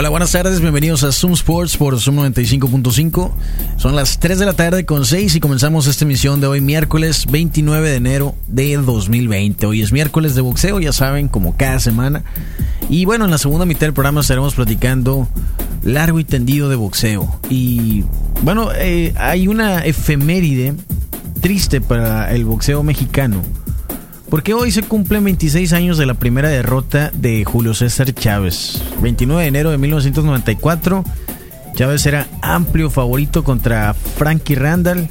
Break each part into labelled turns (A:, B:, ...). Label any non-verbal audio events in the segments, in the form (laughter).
A: Hola, buenas tardes, bienvenidos a Zoom Sports por Zoom 95.5. Son las 3 de la tarde con 6 y comenzamos esta emisión de hoy miércoles 29 de enero de 2020. Hoy es miércoles de boxeo, ya saben, como cada semana. Y bueno, en la segunda mitad del programa estaremos platicando largo y tendido de boxeo. Y bueno, eh, hay una efeméride triste para el boxeo mexicano. Porque hoy se cumplen 26 años de la primera derrota de Julio César Chávez. 29 de enero de 1994. Chávez era amplio favorito contra Frankie Randall.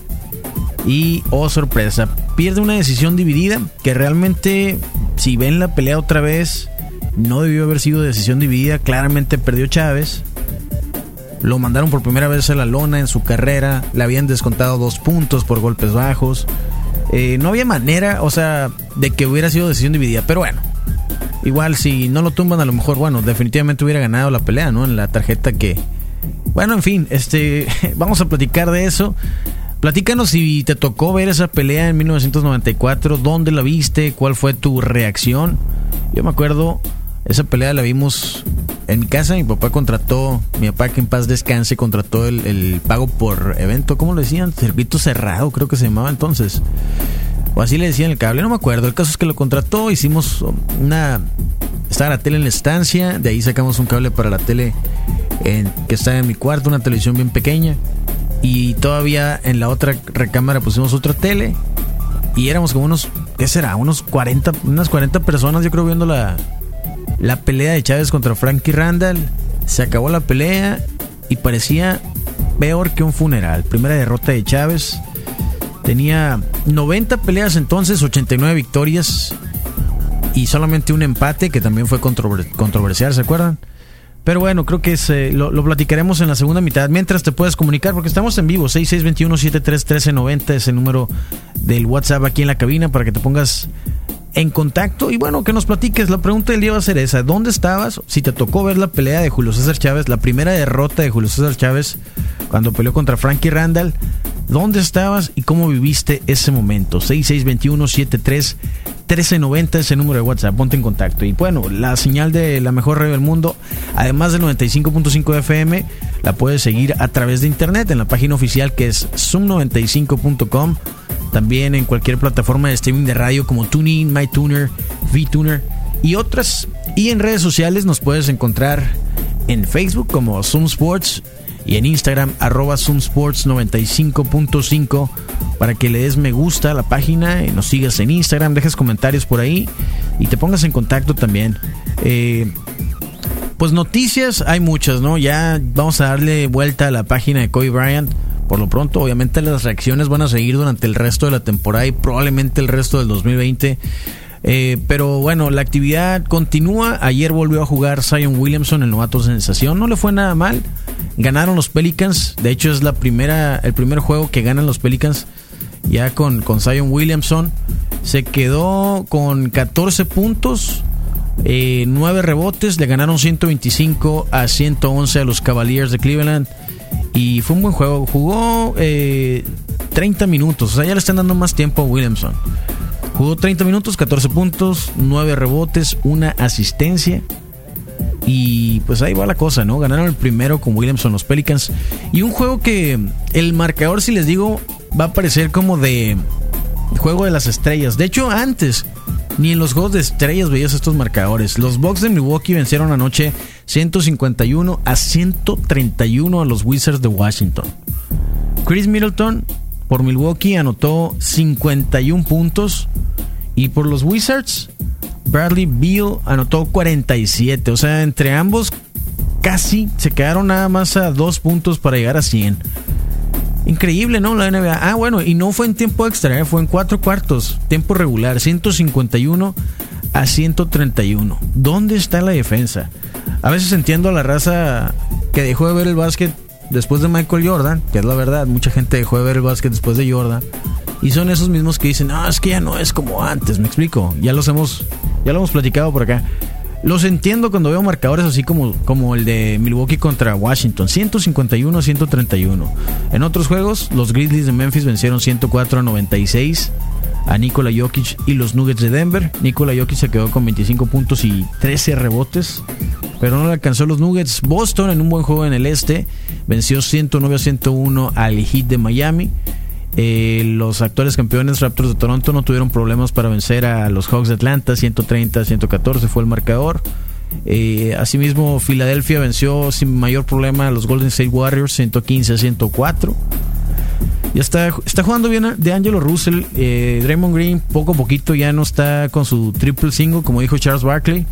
A: Y, oh sorpresa, pierde una decisión dividida que realmente, si ven la pelea otra vez, no debió haber sido decisión dividida. Claramente perdió Chávez. Lo mandaron por primera vez a la lona en su carrera. Le habían descontado dos puntos por golpes bajos. Eh, no había manera, o sea, de que hubiera sido decisión dividida. Pero bueno, igual si no lo tumban, a lo mejor, bueno, definitivamente hubiera ganado la pelea, ¿no? En la tarjeta que. Bueno, en fin, este, (laughs) vamos a platicar de eso. Platícanos si te tocó ver esa pelea en 1994, dónde la viste, cuál fue tu reacción. Yo me acuerdo, esa pelea la vimos en mi casa, mi papá contrató, mi papá que en paz descanse, contrató el, pago por evento, ¿cómo lo decían? Circuito cerrado, creo que se llamaba entonces. O así le decían el cable, no me acuerdo. El caso es que lo contrató, hicimos una... Estaba la tele en la estancia, de ahí sacamos un cable para la tele que está en mi cuarto, una televisión bien pequeña. Y todavía en la otra recámara pusimos otra tele. Y éramos como unos, ¿qué será? Unos 40, unas 40 personas, yo creo, viendo la, la pelea de Chávez contra Frankie Randall. Se acabó la pelea y parecía peor que un funeral. Primera derrota de Chávez. Tenía 90 peleas entonces, 89 victorias y solamente un empate que también fue controversial, ¿se acuerdan? Pero bueno, creo que eh, lo, lo, platicaremos en la segunda mitad. Mientras te puedes comunicar, porque estamos en vivo, 6621-731390 es el número del WhatsApp aquí en la cabina para que te pongas en contacto y bueno, que nos platiques. La pregunta del día va a ser esa. ¿Dónde estabas? Si te tocó ver la pelea de Julio César Chávez, la primera derrota de Julio César Chávez cuando peleó contra Frankie Randall. ¿Dónde estabas y cómo viviste ese momento? 6621-73-1390 es el número de WhatsApp. Ponte en contacto. Y bueno, la señal de la mejor radio del mundo, además del 95.5 FM, la puedes seguir a través de internet en la página oficial que es zoom95.com también en cualquier plataforma de streaming de radio como TuneIn, MyTuner, VTuner y otras. Y en redes sociales nos puedes encontrar en Facebook como Zoom Sports y en Instagram arroba Sports 95.5 para que le des me gusta a la página y nos sigas en Instagram, dejes comentarios por ahí y te pongas en contacto también. Eh, pues noticias hay muchas, ¿no? Ya vamos a darle vuelta a la página de Kobe Bryant por lo pronto, obviamente las reacciones van a seguir durante el resto de la temporada y probablemente el resto del 2020. Eh, pero bueno, la actividad continúa. Ayer volvió a jugar Zion Williamson, el novato sensación. No le fue nada mal. Ganaron los Pelicans. De hecho, es la primera, el primer juego que ganan los Pelicans ya con, con Zion Williamson. Se quedó con 14 puntos. Eh, 9 rebotes, le ganaron 125 a 111 a los Cavaliers de Cleveland. Y fue un buen juego. Jugó 30 eh, minutos. O sea, ya le están dando más tiempo a Williamson. Jugó 30 minutos, 14 puntos, 9 rebotes, una asistencia. Y pues ahí va la cosa, ¿no? Ganaron el primero con Williamson los Pelicans. Y un juego que el marcador, si les digo, va a parecer como de juego de las estrellas. De hecho, antes, ni en los juegos de estrellas veías estos marcadores. Los Bucks de Milwaukee vencieron anoche 151 a 131 a los Wizards de Washington. Chris Middleton por Milwaukee anotó 51 puntos y por los Wizards Bradley Beal anotó 47. O sea, entre ambos casi se quedaron nada más a dos puntos para llegar a 100. Increíble, ¿no? La NBA. Ah, bueno, y no fue en tiempo extra, ¿eh? fue en cuatro cuartos, tiempo regular, 151 a 131. ¿Dónde está la defensa? A veces entiendo a la raza que dejó de ver el básquet después de Michael Jordan, que es la verdad, mucha gente dejó de ver el básquet después de Jordan. Y son esos mismos que dicen, no, es que ya no es como antes, me explico. Ya los hemos, Ya lo hemos platicado por acá. Los entiendo cuando veo marcadores así como, como el de Milwaukee contra Washington, 151 131. En otros juegos, los Grizzlies de Memphis vencieron 104 a 96 a Nikola Jokic y los Nuggets de Denver. Nikola Jokic se quedó con 25 puntos y 13 rebotes, pero no le alcanzó los Nuggets. Boston en un buen juego en el este venció 109 a 101 al Heat de Miami. Eh, los actuales campeones Raptors de Toronto no tuvieron problemas para vencer a los Hawks de Atlanta, 130 a 114 fue el marcador. Eh, asimismo, Filadelfia venció sin mayor problema a los Golden State Warriors, 115 a 104. Ya está, está jugando bien de Angelo Russell. Eh, Draymond Green, poco a poquito, ya no está con su triple single, como dijo Charles Barkley.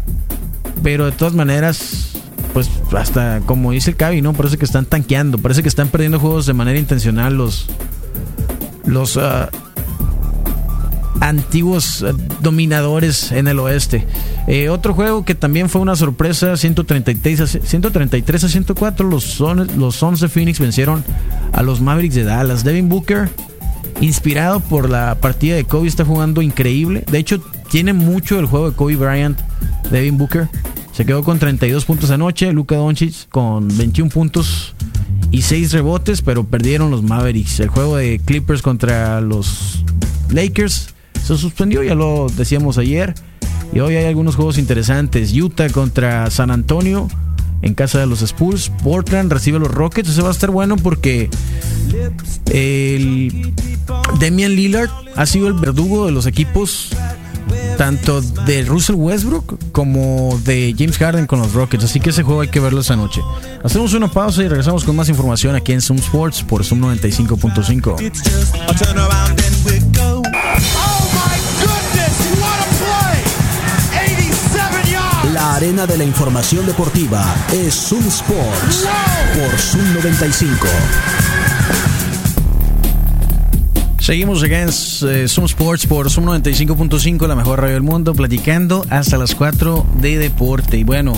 A: Pero de todas maneras, pues hasta como dice el Cavi, ¿no? Parece que están tanqueando, parece que están perdiendo juegos de manera intencional los, los uh, antiguos uh, dominadores en el oeste. Eh, otro juego que también fue una sorpresa, 133 a, 133 a 104, los, Son, los Sons de Phoenix vencieron a los Mavericks de Dallas. Devin Booker, inspirado por la partida de Kobe, está jugando increíble. De hecho, tiene mucho el juego de Kobe Bryant, Devin Booker. Se quedó con 32 puntos anoche, Luka Doncic con 21 puntos y 6 rebotes, pero perdieron los Mavericks. El juego de Clippers contra los Lakers se suspendió, ya lo decíamos ayer. Y hoy hay algunos juegos interesantes. Utah contra San Antonio en casa de los Spurs. Portland recibe a los Rockets. Ese va a estar bueno porque el Damian Lillard ha sido el verdugo de los equipos tanto de Russell Westbrook como de James Harden con los Rockets. Así que ese juego hay que verlo esta noche. Hacemos una pausa y regresamos con más información aquí en Zoom Sports por Zoom 95.5.
B: La arena de la información deportiva es Zoom Sports por Zoom 95.
A: Seguimos acá en eh, Zoom Sports por Zoom 95.5, la mejor radio del mundo, platicando hasta las 4 de deporte. Y bueno,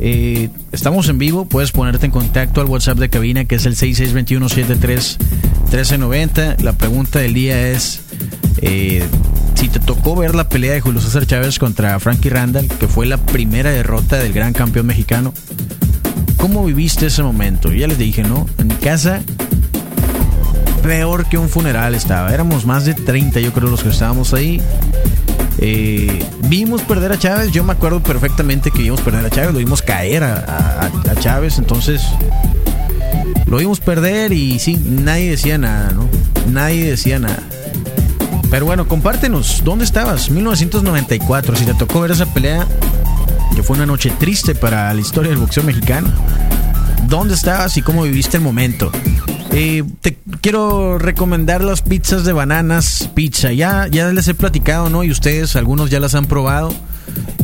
A: eh, estamos en vivo, puedes ponerte en contacto al WhatsApp de cabina que es el 6621731390. La pregunta del día es eh, si te tocó ver la pelea de Julio César Chávez contra Frankie Randall, que fue la primera derrota del gran campeón mexicano. ¿Cómo viviste ese momento? Ya les dije, ¿no? En mi casa peor que un funeral estaba. Éramos más de 30, yo creo, los que estábamos ahí. Eh, vimos perder a Chávez. Yo me acuerdo perfectamente que vimos perder a Chávez. Lo vimos caer a, a, Chávez. Entonces, lo vimos perder y sí, nadie decía nada, ¿no? Nadie decía nada. Pero bueno, compártenos. ¿Dónde estabas? 1994. Si te tocó ver esa pelea, que fue una noche triste para la historia del boxeo mexicano. ¿Dónde estabas y cómo viviste el momento? Eh, te quiero recomendar las pizzas de bananas pizza. Ya, ya les he platicado, ¿no? Y ustedes, algunos ya las han probado.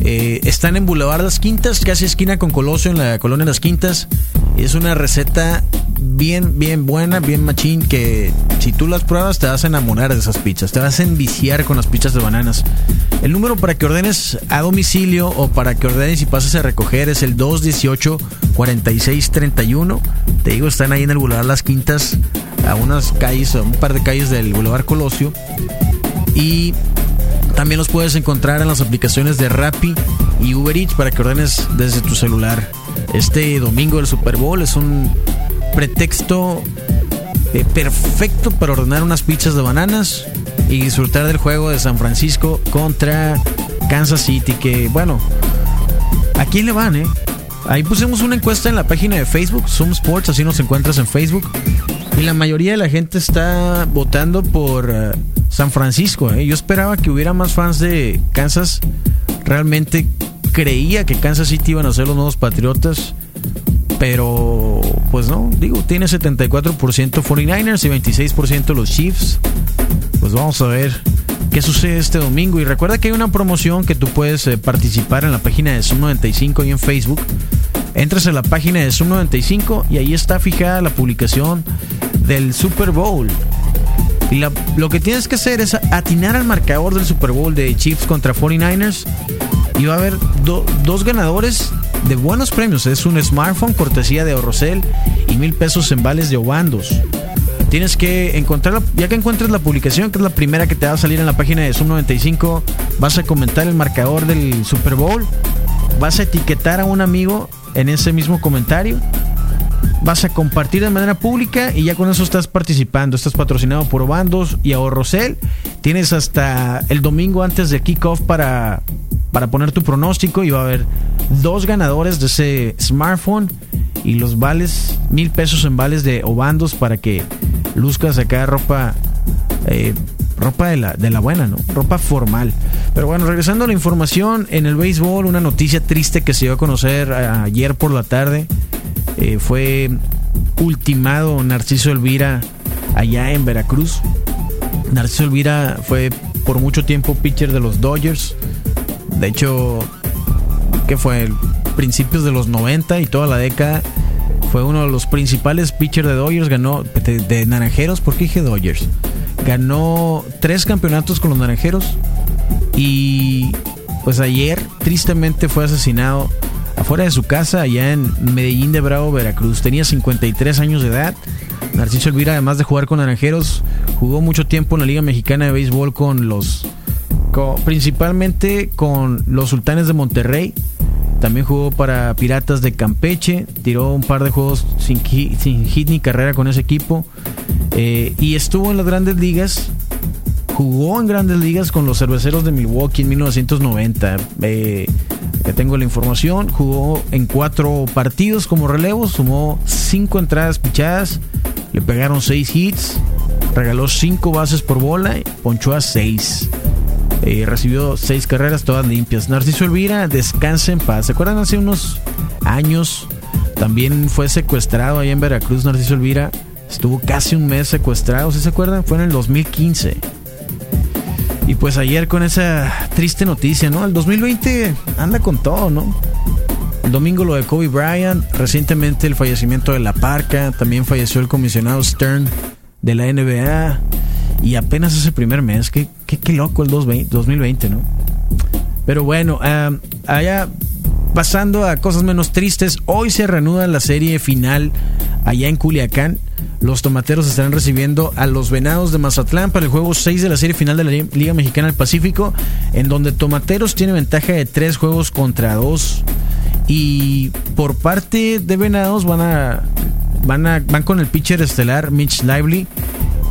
A: Eh, están en Boulevard Las Quintas, casi esquina con Colosio, en la colonia Las Quintas. Es una receta bien, bien buena, bien machín, que si tú las pruebas te vas a enamorar de esas pizzas, te vas a enviciar con las pizzas de bananas. El número para que ordenes a domicilio o para que ordenes y pases a recoger es el 218-4631. Te digo, están ahí en el Boulevard Las Quintas, a unas calles, un par de calles del Boulevard Colosio. Y también los puedes encontrar en las aplicaciones de Rappi y Uber Eats para que ordenes desde tu celular. Este domingo del Super Bowl es un pretexto eh, perfecto para ordenar unas pizzas de bananas y disfrutar del juego de San Francisco contra Kansas City. Que bueno, ¿a quién le van, eh? Ahí pusimos una encuesta en la página de Facebook, Zoom Sports, así nos encuentras en Facebook. Y la mayoría de la gente está votando por uh, San Francisco. ¿eh? Yo esperaba que hubiera más fans de Kansas. Realmente creía que Kansas City iban a ser los nuevos Patriotas. Pero, pues no, digo, tiene 74% 49ers y 26% los Chiefs. Pues vamos a ver qué sucede este domingo. Y recuerda que hay una promoción que tú puedes eh, participar en la página de Zoom 95 y en Facebook. Entras a la página de Zoom 95 y ahí está fijada la publicación del Super Bowl. Y lo que tienes que hacer es atinar al marcador del Super Bowl de Chiefs contra 49ers. Y va a haber do, dos ganadores de buenos premios. Es un smartphone cortesía de Orrocel y mil pesos en vales de Obandos. Tienes que encontrar, ya que encuentres la publicación, que es la primera que te va a salir en la página de Zoom 95, vas a comentar el marcador del Super Bowl, vas a etiquetar a un amigo en ese mismo comentario vas a compartir de manera pública y ya con eso estás participando. Estás patrocinado por Obandos y Ahorrocel. Tienes hasta el domingo antes de kickoff para, para poner tu pronóstico y va a haber dos ganadores de ese smartphone y los vales, mil pesos en vales de Obandos para que luzcas acá ropa. Eh, ropa de la, de la buena, ¿no? Ropa formal. Pero bueno, regresando a la información, en el béisbol, una noticia triste que se dio a conocer ayer por la tarde. Eh, fue ultimado Narciso Elvira allá en Veracruz. Narciso Elvira fue por mucho tiempo pitcher de los Dodgers. De hecho, que fue principios de los 90 y toda la década. Fue uno de los principales pitchers de Dodgers. Ganó de, Naranjeros. ¿Por qué dije Dodgers? Ganó tres campeonatos con los Naranjeros. Y pues ayer tristemente fue asesinado afuera de su casa allá en Medellín de Bravo, Veracruz. Tenía 53 años de edad. Narciso Elvira, además de jugar con Naranjeros, jugó mucho tiempo en la Liga Mexicana de Béisbol con los. principalmente con los Sultanes de Monterrey. También jugó para Piratas de Campeche. Tiró un par de juegos sin, hit ni carrera con ese equipo. Eh, y estuvo en las grandes ligas jugó en grandes ligas con los cerveceros de Milwaukee en 1990. Eh, tengo la información. Jugó en cuatro partidos como relevo, sumó cinco entradas pichadas, le pegaron seis hits, regaló cinco bases por bola, ponchó a seis. Eh, recibió seis carreras todas limpias. Narciso Elvira, descansa en paz. ¿Se acuerdan hace unos años? También fue secuestrado ahí en Veracruz, Narciso Elvira. Estuvo casi un mes secuestrado, ¿sí se acuerdan? Fue en el 2015. Y pues ayer con esa triste noticia, ¿no? El 2020 anda con todo, ¿no? El domingo lo de Kobe Bryant, recientemente el fallecimiento de La Parca, también falleció el comisionado Stern de la NBA y apenas ese primer mes, qué, qué, loco el 2020, ¿no? Pero bueno, allá pasando a cosas menos tristes, hoy se reanuda la serie final allá en Culiacán. Los tomateros estarán recibiendo a los venados de Mazatlán para el juego 6 de la serie final de la Liga Mexicana del Pacífico, en donde Tomateros tiene ventaja de 3 juegos contra 2. Y por parte de venados van a, van a van con el pitcher estelar Mitch Lively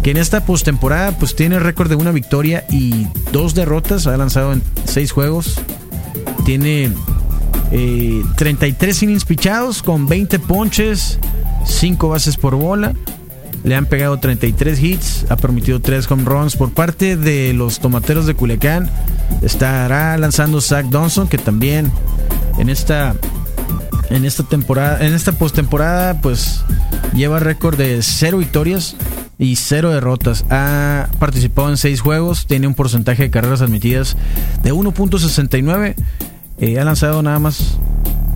A: que en esta postemporada pues tiene récord de una victoria y dos derrotas, ha lanzado en seis juegos, tiene 33 eh, innings pichados con 20 ponches, 5 bases por bola. Le han pegado 33 hits, ha permitido 3 home runs por parte de los tomateros de Culiacán. Estará lanzando Zach Donson, que también en esta en esta temporada, en esta postemporada, pues lleva récord de 0 victorias y 0 derrotas. Ha participado en 6 juegos, tiene un porcentaje de carreras admitidas de 1.69 eh, ha lanzado nada más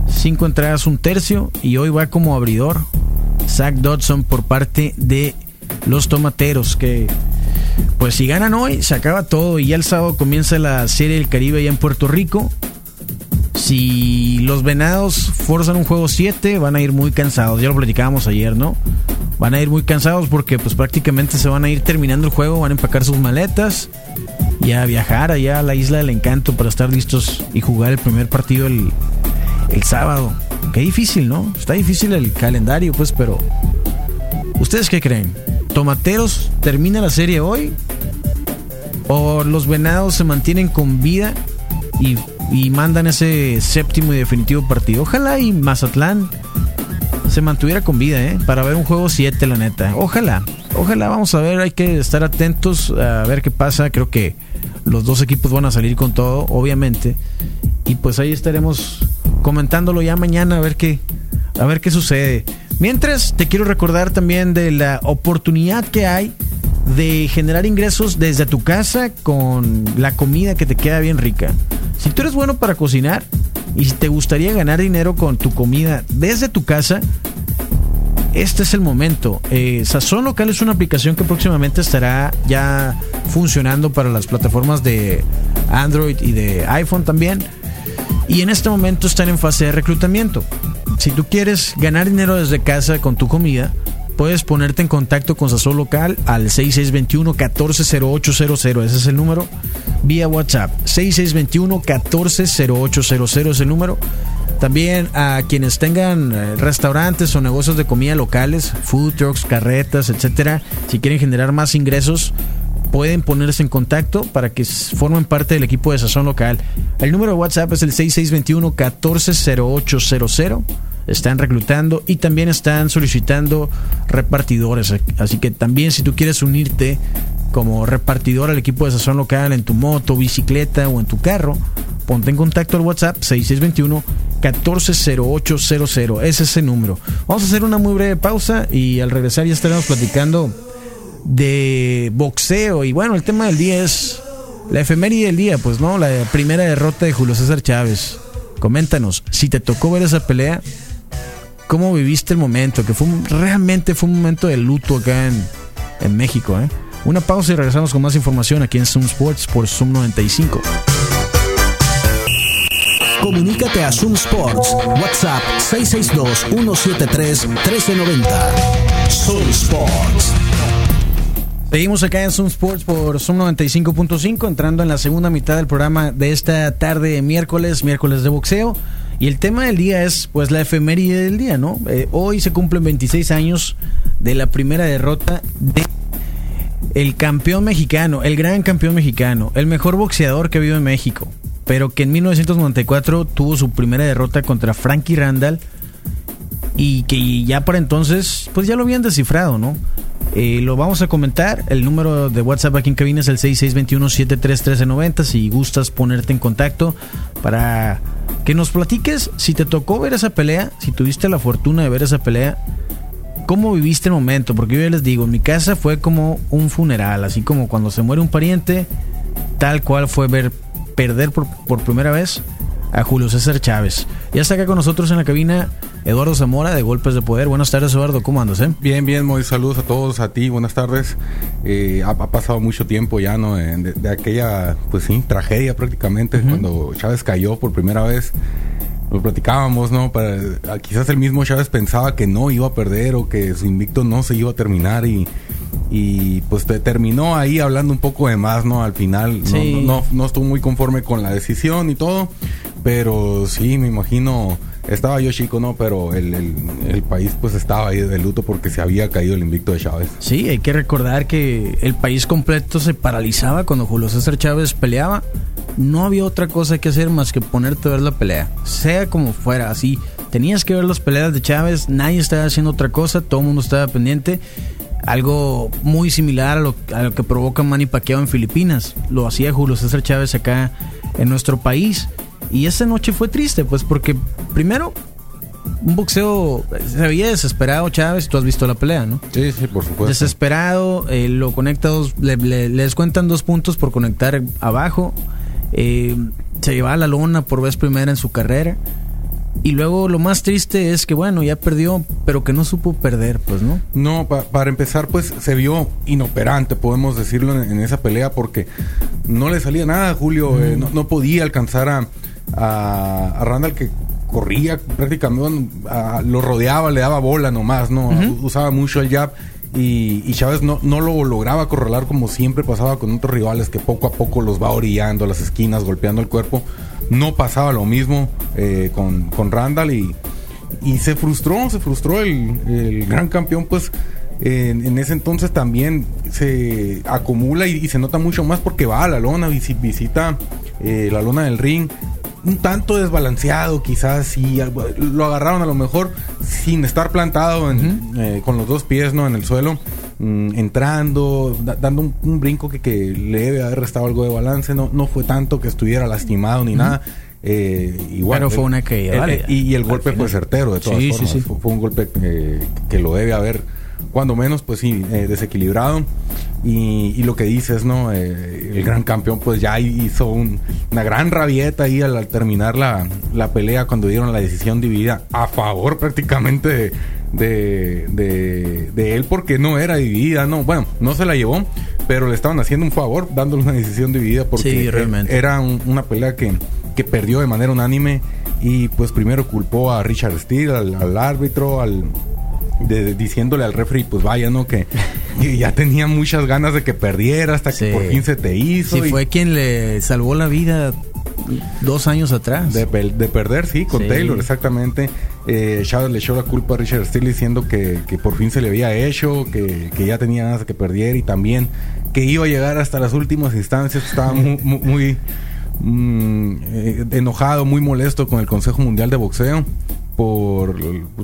A: 5 entradas, un tercio. Y hoy va como abridor Zach Dodson por parte de los tomateros. Que pues si ganan hoy, se acaba todo. Y ya el sábado comienza la Serie del Caribe allá en Puerto Rico. Si los venados forzan un juego 7, van a ir muy cansados. Ya lo platicábamos ayer, ¿no? Van a ir muy cansados porque pues prácticamente se van a ir terminando el juego, van a empacar sus maletas y a viajar allá a la isla del encanto para estar listos y jugar el primer partido el, el sábado. Qué difícil, ¿no? Está difícil el calendario, pues, pero... ¿Ustedes qué creen? ¿Tomateros termina la serie hoy? ¿O los venados se mantienen con vida y, y mandan ese séptimo y definitivo partido? Ojalá y Mazatlán se mantuviera con vida, ¿eh? Para ver un juego 7, la neta. Ojalá. Ojalá, vamos a ver, hay que estar atentos a ver qué pasa. Creo que los dos equipos van a salir con todo, obviamente. Y pues ahí estaremos comentándolo ya mañana a ver qué, a ver qué sucede. Mientras, te quiero recordar también de la oportunidad que hay de generar ingresos desde tu casa con la comida que te queda bien rica. Si tú eres bueno para cocinar, y si te gustaría ganar dinero con tu comida desde tu casa, este es el momento. Eh, Sazón Local es una aplicación que próximamente estará ya funcionando para las plataformas de Android y de iPhone también. Y en este momento están en fase de reclutamiento. Si tú quieres ganar dinero desde casa con tu comida, puedes ponerte en contacto con Sazón Local al 6621-140800. Ese es el número. Vía WhatsApp. 6621-140800 es el número. También a quienes tengan eh, restaurantes o negocios de comida locales, food trucks, carretas, etcétera, si quieren generar más ingresos, pueden ponerse en contacto para que formen parte del equipo de Sazón Local. El número de WhatsApp es el 6621-140800 están reclutando y también están solicitando repartidores. Así que también si tú quieres unirte como repartidor al equipo de sazón local en tu moto, bicicleta o en tu carro, ponte en contacto al WhatsApp 6621 140800. Ese es el número. Vamos a hacer una muy breve pausa y al regresar ya estaremos platicando de boxeo. Y bueno, el tema del día es la efeméride del día, pues no, la primera derrota de Julio César Chávez. Coméntanos, si te tocó ver esa pelea, cómo viviste el momento, que fue realmente fue un momento de luto acá en, en México. ¿eh? Una pausa y regresamos con más información aquí en Zoom Sports por Zoom 95.
B: Comunícate a Zoom Sports. WhatsApp 662-173-1390. Zoom Sports.
A: Seguimos acá en Zoom Sports por Zoom 95.5, entrando en la segunda mitad del programa de esta tarde de miércoles, miércoles de boxeo. Y el tema del día es pues la efeméride del día, ¿no? Eh, hoy se cumplen 26 años de la primera derrota de el campeón mexicano, el gran campeón mexicano, el mejor boxeador que habido en México, pero que en 1994 tuvo su primera derrota contra Frankie Randall y que ya para entonces pues ya lo habían descifrado, ¿no? Lo vamos a comentar. El número de WhatsApp aquí en cabina es el 6621-731390. Si gustas ponerte en contacto para que nos platiques si te tocó ver esa pelea, si tuviste la fortuna de ver esa pelea, ¿cómo viviste el momento? Porque yo ya les digo, en mi casa fue como un funeral, así como cuando se muere un pariente, tal cual fue ver perder por, por primera vez a Julio César Chávez. Ya está acá con nosotros en la cabina Eduardo Zamora de Golpes de Poder. Buenas tardes, Eduardo. ¿Cómo andas? Eh?
C: Bien, bien, muy saludos a todos, a ti. Buenas tardes. Eh, ha, pasado mucho tiempo ya, ¿no? De, aquella, pues sí, tragedia prácticamente, cuando Chávez cayó por primera vez. Lo platicábamos, ¿no? Para, quizás el mismo Chávez pensaba que no iba a perder o que su invicto no se iba a terminar y, y pues terminó ahí hablando un poco de más, ¿no? Al final no, no, no estuvo muy conforme con la decisión y todo, pero sí, me imagino estaba yo chico, ¿no? Pero el, el, país pues estaba ahí de luto porque se había caído el invicto de Chávez.
A: Sí, hay que recordar que el país completo se paralizaba cuando Julio César Chávez peleaba. No había otra cosa que hacer más que ponerte a ver la pelea. Sea como fuera, así. Tenías que ver las peleas de Chávez, nadie estaba haciendo otra cosa, todo el mundo estaba pendiente. Algo muy similar a lo, a lo que provoca Manny Pacquiao en Filipinas. Lo hacía Julio César Chávez acá en nuestro país. Y esa noche fue triste, pues porque primero un boxeo se había desesperado Chávez, tú has visto la pelea, ¿no?
C: Sí, sí, por supuesto.
A: Desesperado, eh, lo conecta dos, le, les cuentan dos puntos por conectar abajo. Eh, se lleva la lona por vez primera en su carrera. Y luego lo más triste es que, bueno, ya perdió, pero que no supo perder, pues, ¿no?
C: No, para empezar, pues se vio inoperante, podemos decirlo, en, esa pelea, porque no le salía nada, Julio. Eh, no, podía alcanzar a, a, Randall que corría prácticamente, lo rodeaba, le daba bola nomás, ¿no? Usaba mucho el jab. Y, Chávez no, no lo lograba corralar como siempre pasaba con otros rivales que poco a poco los va orillando a las esquinas, golpeando el cuerpo. No pasaba lo mismo eh, con, con, Randall y, y, se frustró, se frustró el, gran campeón, pues en, ese entonces también se acumula y, se nota mucho más porque va a la lona, visita eh, la lona del ring un tanto desbalanceado, quizás, y lo agarraron a lo mejor sin estar plantado eh, con los dos pies ¿no? en el suelo, mm, entrando, dando un, brinco que, que, le debe haber restado algo de balance, no, no fue tanto que estuviera lastimado ni nada. Eh, igual,
A: Pero fue una que
C: eh, y, el golpe fue certero, de todas formas. Fue, un golpe que lo debe haber cuando menos, pues sí, eh, desequilibrado. Y, lo que dices, ¿no? Eh, el gran campeón, pues ya hizo una gran rabieta ahí al, terminar la, pelea cuando dieron la decisión dividida a favor prácticamente de, de, él, porque no era dividida, ¿no? Bueno, no se la llevó, pero le estaban haciendo un favor dándole una decisión dividida porque era una pelea que, que perdió de manera unánime y pues primero culpó a Richard Steele, al árbitro, al de- diciéndole al refri, pues vaya, ¿no? Que, que ya tenía muchas ganas de que perdiera hasta
A: Sí.
C: que por fin se te hizo.
A: Sí,
C: y
A: fue quien le salvó la vida dos años atrás.
C: de, de perder, sí, con
A: Sí.
C: Taylor, exactamente. Eh, Chávez le echó la culpa a Richard Steele diciendo que, que por fin se le había hecho, que, que ya tenía ganas de que perdiera y también que iba a llegar hasta las últimas instancias. Estaba mu- (laughs) mu- muy, mm, eh, enojado, muy molesto con el Consejo Mundial de Boxeo por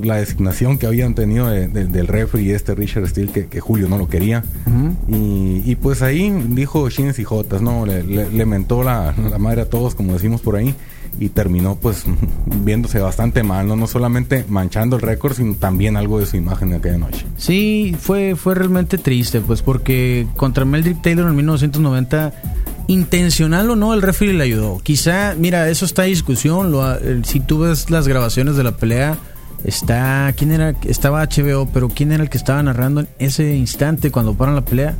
C: la designación que habían tenido de- de- del referee este Richard Steele que, que Julio no lo quería.
A: Ujú.
C: y, y pues ahí dijo chines y jotas no le, le- le mentó la, la madre a todos como decimos por ahí y terminó pues (laughs) viéndose bastante mal no no solamente manchando el récord sino también algo de su imagen de aquella noche.
A: Sí, fue, fue realmente triste, pues porque contra Meldrick Taylor en 1990, intencional o no, el referee le ayudó. Quizá, mira, eso está en discusión. Lo, si tú ves las grabaciones de la pelea, está. ¿Quién era? Estaba HBO, pero ¿quién era el que estaba narrando en ese instante cuando paran la pelea?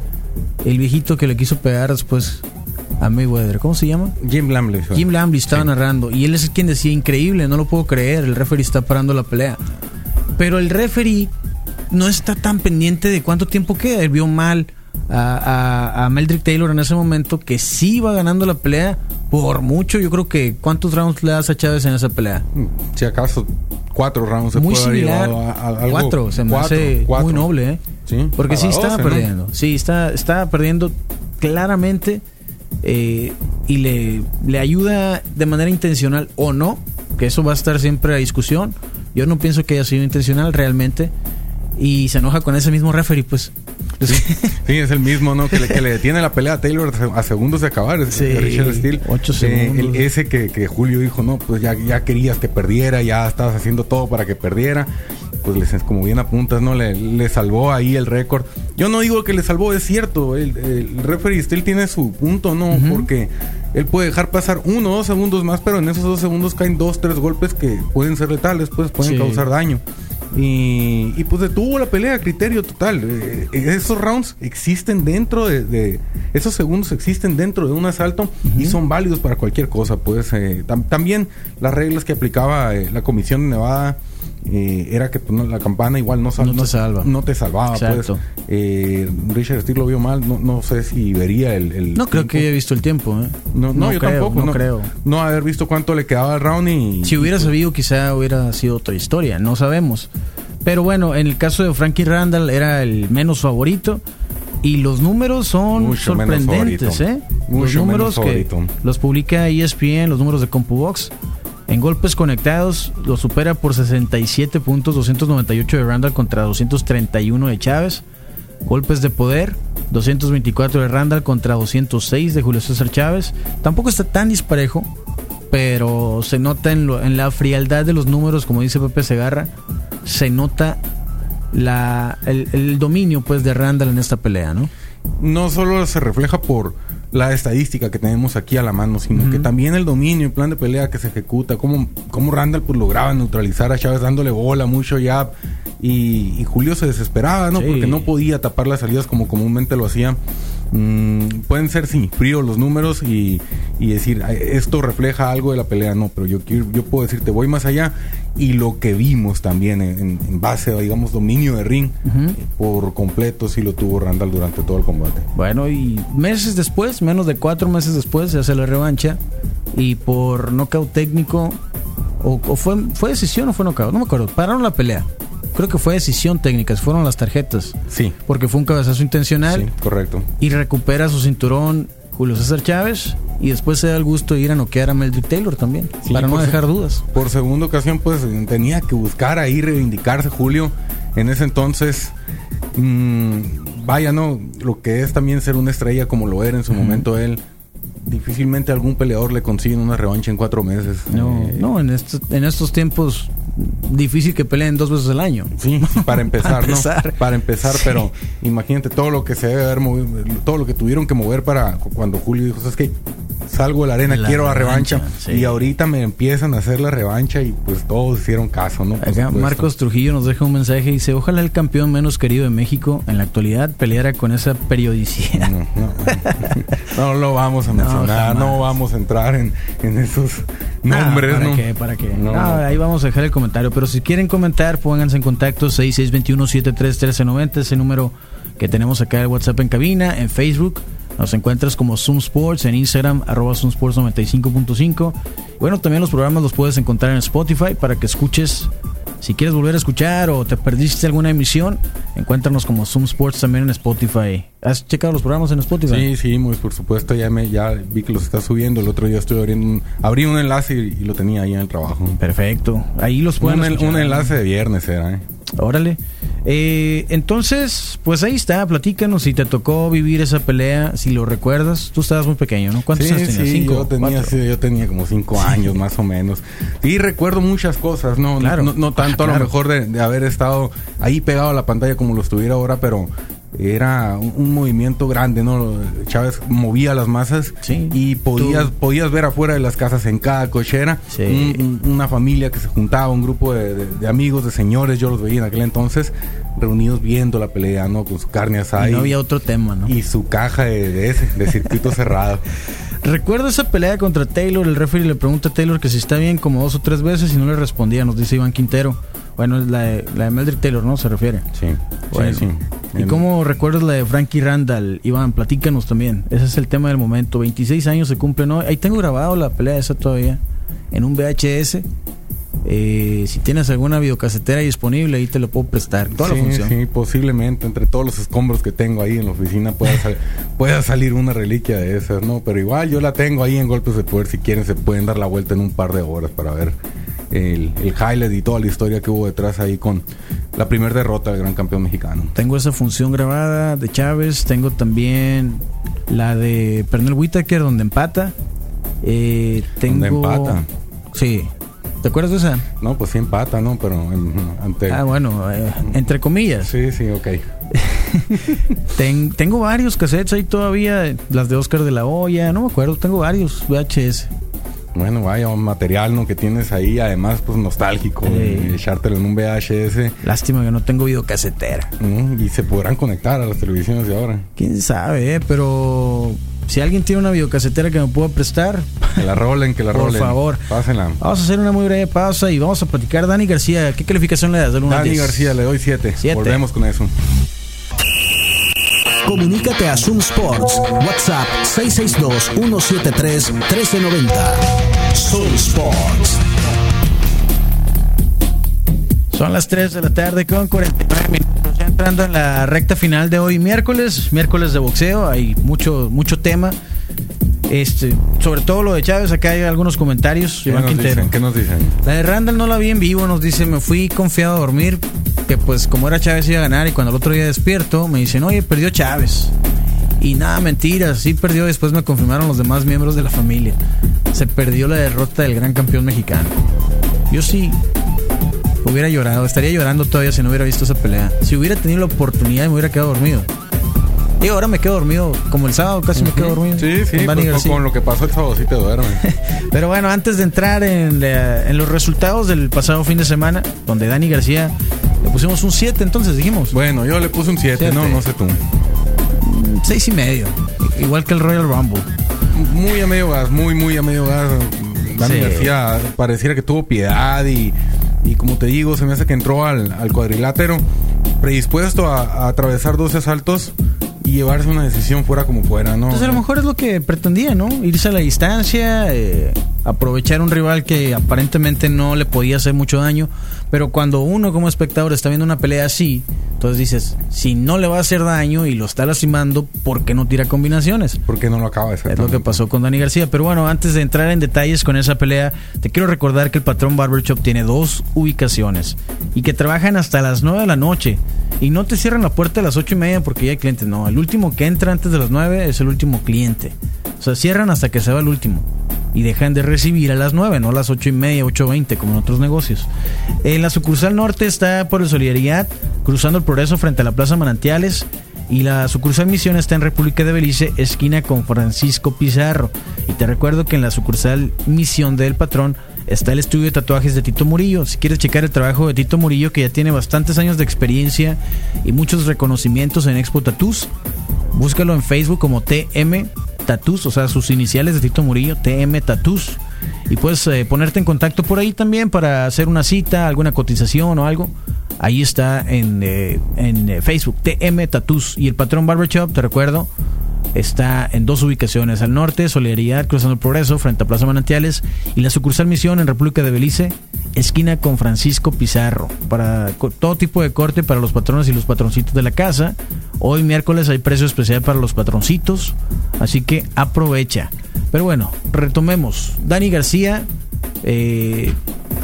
A: El viejito que le quiso pegar después a Mayweather. ¿Cómo se llama?
C: Jim Lamley fue.
A: Jim Lambley estaba
C: Sí.
A: narrando y él es quien decía increíble, no lo puedo creer, el referee está parando la pelea. Pero el referee no está tan pendiente de cuánto tiempo queda. Él vio mal a, a, a Meldrick Taylor en ese momento que sí iba ganando la pelea por mucho. Yo creo que ¿cuántos rounds le das a Chávez en esa pelea?
C: si acaso cuatro rounds se
A: muy
C: puede
A: similar.
C: a- algo-
A: cuatro, se me
C: cuatro,
A: hace
C: cuatro.
A: muy noble, ¿eh?
C: Sí,
A: Porque sí estaba
C: 12, ¿no?
A: perdiendo. Sí, está, está perdiendo claramente eh, y le, le ayuda de manera intencional o no, que eso va a estar siempre a discusión. Yo no pienso que haya sido intencional realmente. Y se enoja con ese mismo referee, pues. (laughs)
C: Sí, es el mismo, ¿no? Que le, que le detiene la pelea a Taylor a segundos de acabar. Es
A: Sí,
C: Richard Steele.
A: ocho
C: Eh, el-
A: segundos.
C: ese que, que Julio dijo, no, pues ya, ya querías que perdiera, ya estabas haciendo todo para que perdiera. Pues les, como bien apuntas, ¿no? Le, le salvó ahí el récord. Yo no digo que le salvó, es cierto. El, el referee Steele tiene su punto, ¿no? Porque él puede dejar pasar uno o dos segundos más, pero en esos dos segundos caen dos, tres golpes que pueden ser letales, pues pueden
A: Sí.
C: causar daño. Y, y, pues detuvo la pelea a criterio total. Eh, esos rounds existen dentro de, de- Esos segundos existen dentro de un asalto y son válidos para cualquier cosa. Pues eh, tam- también las reglas que aplicaba eh, la Comisión de Nevada eh, era que pues, no, la campana igual no, sal-
A: No te salva.
C: No te salvaba. Pues. Eh, Richard Steele lo vio mal. No, no sé si vería el. el
A: No creo que haya visto el tiempo, ¿eh?
C: No, no, yo
A: creo,
C: tampoco.
A: No, creo.
C: No haber visto cuánto le quedaba el round y.
A: Si hubiera sabido, quizá hubiera sido otra historia, no sabemos. Pero bueno, en el caso de Frankie Randall era el menos favorito y los números son
C: Mucho
A: sorprendentes. ¿eh? los
C: Mucho
A: números
C: menos
A: que los publica ESPN, los números de CompuBox. En golpes conectados lo supera por 67 puntos, 298 de Randall contra 231 de Chávez. Golpes de poder, 224 de Randall contra 206 de Julio César Chávez. Tampoco está tan disparejo, pero se nota en, lo- en la frialdad de los números, como dice Pepe Segarra, se nota el, el dominio pues de Randall en esta pelea, ¿no?
C: no solo se refleja por la estadística que tenemos aquí a la mano, sino que también el dominio, el plan de pelea que se ejecuta, cómo, cómo Randall pues lograba neutralizar a Chávez dándole bola, mucho jab, y, y Julio se desesperaba, ¿no?
A: Sí.
C: Porque no podía tapar las salidas como comúnmente lo hacía. Mm, pueden ser, sí, fríos los números y, y decir, "Ay, esto refleja algo de la pelea, no, pero yo, quiero, yo puedo decirte, voy más allá. Y lo que vimos también en, base a, digamos, dominio de ring, eh, por completo sí lo tuvo Randall durante todo el combate.
A: Bueno, y meses después, menos de cuatro meses después, se hace la revancha. Y por nocaut técnico, o, o fue, fue decisión o fue nocaut, no me acuerdo. Pararon la pelea. Creo que fue decisión técnica, fueron las tarjetas.
C: Sí,
A: Porque fue un cabezazo intencional.
C: sí, correcto.
A: Y recupera su cinturón Julio César Chávez. Y después se da el gusto de ir a noquear a Meldrick Taylor también.
C: Sí,
A: para no dejar dudas.
C: Por segunda ocasión, pues tenía que buscar ahí reivindicarse Julio. En ese entonces, mm, vaya, ¿no? Lo que es también ser una estrella como lo era en su momento él. Difícilmente algún peleador le consigue una revancha en cuatro meses.
A: No,
C: Eh,
A: no en, estos, en estos tiempos, difícil que peleen dos veces al año.
C: Sí, (laughs) para empezar,
A: Para empezar.
C: ¿no? Para empezar,
A: Sí.
C: pero imagínate todo lo que se debe haber movido, todo lo que tuvieron que mover para cu- cuando Julio dijo, ¿sabes qué? Salgo de la arena,
A: La
C: quiero la revancha.
A: revancha, sí.
C: Y ahorita me empiezan a hacer la revancha y pues todos hicieron caso, ¿no?
A: Acá. Marcos Trujillo nos deja un mensaje y dice, ojalá el campeón menos querido de México en la actualidad peleara con esa periodicidad.
C: No, no, (laughs) no lo vamos a mencionar, no, vamos a entrar en, en esos nombres,
A: Ah, ¿Para
C: ¿no?
A: qué? ¿Para qué?
C: No.
A: ahí vamos a dejar el comentario. Pero si quieren comentar, pónganse en contacto 6621-731390, ese número que tenemos acá de WhatsApp en cabina, en Facebook. Nos encuentras como Zoom Sports, en Instagram, arroba Zoom Sports 95.5. Bueno, también los programas los puedes encontrar en Spotify para que escuches. Si quieres volver a escuchar o te perdiste alguna emisión, encuéntranos como Zoom Sports también en Spotify. ¿Has checado los programas en Spotify?
C: Sí, sí, muy por supuesto, ya me ya vi que los está subiendo. El otro día estoy abriendo un, abrí un enlace y, y lo tenía ahí en el trabajo.
A: Perfecto. Ahí los pueden
C: Un,
A: escuchar.
C: un enlace de viernes era, ¿eh?
A: Órale. Eh, entonces, pues ahí está, platícanos si te tocó vivir esa pelea, si lo recuerdas. Tú estabas muy pequeño, ¿no? ¿Cuántos
C: sí,
A: años tenías?
C: sí,
A: ¿Cinco?
C: yo tenía,
A: ¿Cuatro?
C: sí, yo tenía como cinco años más o menos. Y recuerdo muchas cosas, no,
A: Claro.
C: no, no tanto
A: Ah,
C: a lo mejor de, de haber estado ahí pegado a la pantalla como lo estuviera ahora, pero era un, un movimiento grande, ¿no? Chávez movía las masas
A: Sí.
C: y podías,
A: Tú-
C: podías ver afuera de las casas en cada cochera
A: Sí.
C: un- un- una familia que se juntaba, un grupo de, de- de amigos, de señores, yo los veía en aquel entonces, reunidos viendo la pelea, ¿no? Con su carne asada
A: Y no había otro tema, ¿no?
C: y su caja de, de ese, de circuito (laughs) cerrado.
A: Recuerdo esa pelea contra Taylor. El referee le pregunta a Taylor que si está bien como dos o tres veces y no le respondía. Nos dice Iván Quintero. Bueno, es la de, la de Meldrick Taylor, ¿no? Se refiere.
C: Sí,
A: Bueno.
C: sí, sí.
A: ¿Y cómo recuerdas la de Frankie Randall? Iván, platícanos también. Ese es el tema del momento. 26 años se cumplen hoy. Ahí tengo grabado la pelea esa todavía. En un VHS. Eh, si tienes alguna videocasetera disponible, ahí te lo puedo prestar. Toda la
C: sí,
A: función.
C: sí, posiblemente entre todos los escombros que tengo ahí en la oficina pueda, sal- (laughs) pueda salir una reliquia de esas, ¿no? Pero igual yo la tengo ahí en golpes de poder. Si quieren, se pueden dar la vuelta en un par de horas para ver el, el highlight y toda la historia que hubo detrás ahí con la primera derrota del gran campeón mexicano.
A: Tengo esa función grabada de Chávez. Tengo también la de Pernell Whitaker, donde empata. Eh, tengo...
C: Donde empata.
A: Sí. ¿Te acuerdas de esa?
C: No, pues sí empata, ¿no? Pero en- ante.
A: Ah, bueno, eh, entre comillas.
C: Sí, sí, ok. (laughs)
A: Ten- tengo varios cassettes ahí todavía, las de Oscar de la Hoya, no me acuerdo, tengo varios VHS.
C: Bueno, vaya un material, ¿no? Que tienes ahí, además, pues nostálgico.
A: Sí.
C: y echártelo en un VHS.
A: Lástima que no tengo videocasetera.
C: ¿no? Y se podrán conectar a las televisiones de ahora.
A: Quién sabe, eh? pero si alguien tiene una videocasetera que me pueda prestar, (laughs)
C: Que la rolen, que la (laughs)
A: Por
C: rolen.
A: favor.
C: Pásenla.
A: vamos a hacer una muy breve pausa y vamos a platicar. Dani García, ¿qué calificación le das del 1 al
C: Dani
A: 10?
C: García, le doy 7.
A: Siete.
C: Volvemos con eso.
B: Comunícate a Zoom Sports. WhatsApp 662-173-1390. Zoom Sports.
A: Son las 3 de la tarde con 49 minutos. Ya entrando en la recta final de hoy, miércoles, miércoles de boxeo. Hay mucho, mucho tema. Este, sobre todo lo de Chávez, acá hay algunos comentarios.
C: ¿Qué
A: Iván
C: nos
A: Quintero.
C: dicen? ¿Qué nos dicen?
A: La de Randall no la vi en vivo, nos dice, me fui confiado a dormir, que pues como era Chávez iba a ganar y cuando el otro día despierto me dicen, oye, perdió Chávez. Y nada, mentiras, sí perdió, después me confirmaron los demás miembros de la familia. Se perdió la derrota del gran campeón mexicano. Yo sí hubiera llorado, estaría llorando todavía si no hubiera visto esa pelea. Si hubiera tenido la oportunidad me hubiera quedado dormido. Y ahora me quedo dormido, como el sábado casi me quedo dormido.
C: Sí, sí,
A: con Dani
C: pues, con, con lo que pasó el sábado sí te duermes. (laughs)
A: Pero bueno, antes de entrar en, la- en los resultados del pasado fin de semana, donde Dani García le pusimos un 7, entonces dijimos.
C: bueno, yo le puse un 7,
A: Siete.
C: no, no sé tú.
A: 6 y medio. Igual que el Royal Rumble.
C: Muy a medio gas, muy, muy a medio gas. Dani
A: Sí.
C: García pareciera que tuvo piedad y, y como te digo, se me hace que entró al, al cuadrilátero predispuesto a, a atravesar 12 asaltos y llevarse una decisión fuera como fuera, ¿no?
A: Entonces a lo mejor es lo que pretendía, ¿no? Irse a la distancia, eh, aprovechar un rival que aparentemente no le podía hacer mucho daño. Pero cuando uno como espectador está viendo una pelea así, entonces dices, si no le va a hacer daño y lo está lastimando, ¿por qué no tira combinaciones?
C: ¿Por qué no lo acaba de
A: Es lo que pasó con Dani García. Pero bueno, antes de entrar en detalles con esa pelea, te quiero recordar que el patrón Barbershop tiene dos ubicaciones y que trabajan hasta las 9 de la noche. Y no te cierran la puerta a las ocho y media porque ya hay clientes. No, el último que entra antes de las 9 es el último cliente. O sea, cierran hasta que se va el último. Y dejan de recibir a las 9, no a las ocho y media, 8.20 como en otros negocios. En la sucursal norte está por el Solidaridad, cruzando el progreso frente a la Plaza Manantiales. Y la sucursal Misión está en República de Belice, esquina con Francisco Pizarro. Y te recuerdo que en la sucursal Misión del Patrón está el estudio de tatuajes de Tito Murillo. Si quieres checar el trabajo de Tito Murillo, que ya tiene bastantes años de experiencia y muchos reconocimientos en Expo Tattoos, búscalo en Facebook como TM Tattoos, o sea, sus iniciales de Tito Murillo, TM Tattoos. Y puedes eh, ponerte en contacto por ahí también para hacer una cita, alguna cotización o algo. Ahí está en, eh, en eh, Facebook, TM Tattoos. Y el patrón Barbershop, te recuerdo, está en dos ubicaciones, al norte, Solidaridad, cruzando el Progreso, frente a Plaza Manantiales, y la sucursal Misión en República de Belice, esquina con Francisco Pizarro, para todo tipo de corte para los patrones y los patroncitos de la casa. Hoy miércoles hay precio especial para los patroncitos, así que aprovecha. Pero bueno, retomemos. Dani García, eh,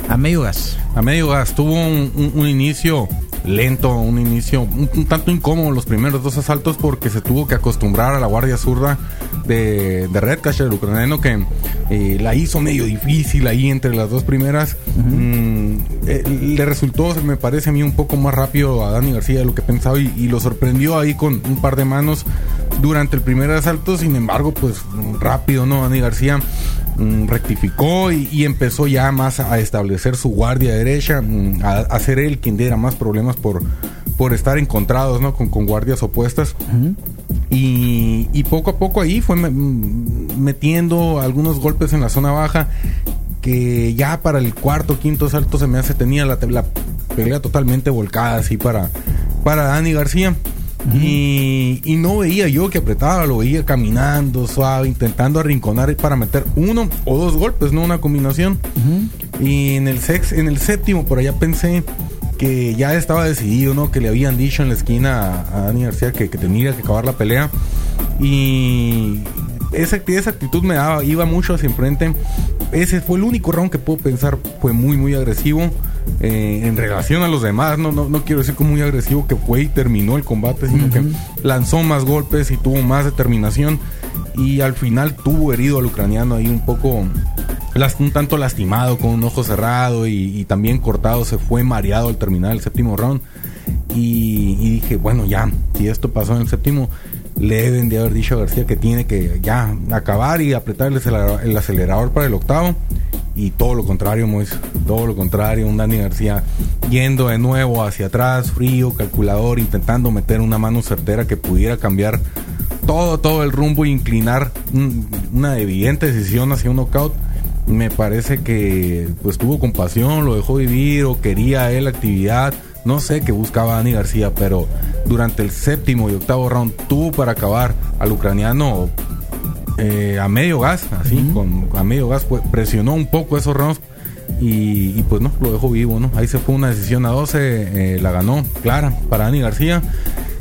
A: a medio gas.
C: A medio gas, tuvo un, un inicio lento, un inicio un, tanto incómodo los primeros dos asaltos porque se tuvo que acostumbrar a la guardia zurda de, de Redcash, el ucraniano, que eh, la hizo medio difícil ahí entre las dos primeras. Mm, eh, le resultó, me parece a mí, un poco más rápido a Dani García de lo que pensaba y, y lo sorprendió ahí con un par de manos durante el primer asalto. Sin embargo, pues rápido, ¿no? Dani García rectificó y, y, empezó ya más a establecer su guardia derecha, mm, a, a, ser él quien diera más problemas por, por estar encontrados, ¿no? Con, con guardias opuestas. Uh -huh. y, y, poco a poco ahí fue metiendo algunos golpes en la zona baja que ya para el cuarto, quinto salto se me hace tenía la, la pelea totalmente volcada así para, para Dani García. Uh -huh. y, y, no veía yo que apretaba, lo veía caminando suave, intentando arrinconar para meter uno o dos golpes, no una combinación. Uh -huh. Y en el, sex, en el séptimo, por allá pensé que ya estaba decidido, ¿no? Que le habían dicho en la esquina a, a Dani García que, que, tenía que acabar la pelea. Y esa, esa actitud me daba, iba mucho hacia enfrente. Ese fue el único round que puedo pensar fue muy, muy agresivo. Eh, en relación a los demás, no, no, no quiero decir como muy agresivo que fue y terminó el combate, sino uh -huh. que lanzó más golpes y tuvo más determinación. Y al final tuvo herido al ucraniano ahí un poco un tanto lastimado, con un ojo cerrado y, y, también cortado, se fue mareado al terminar el séptimo round. Y, y, dije, bueno, ya, si esto pasó en el séptimo, le deben de haber dicho a García que tiene que ya acabar y apretar el el acelerador para el octavo. Y todo lo contrario, Mois, todo lo contrario, un Dani García yendo de nuevo hacia atrás, frío, calculador, intentando meter una mano certera que pudiera cambiar todo, todo el rumbo e inclinar una evidente decisión hacia un knockout me parece que pues tuvo compasión, lo dejó vivir o quería él actividad. No sé qué buscaba Dani García, pero durante el séptimo y octavo round tuvo para acabar al ucraniano eh, a medio gas, así, uh -huh. con a medio gas, pues, presionó un poco esos rounds y, y, pues no, lo dejó vivo, ¿no? Ahí se fue una decisión a 12, eh, la ganó clara para Dani García.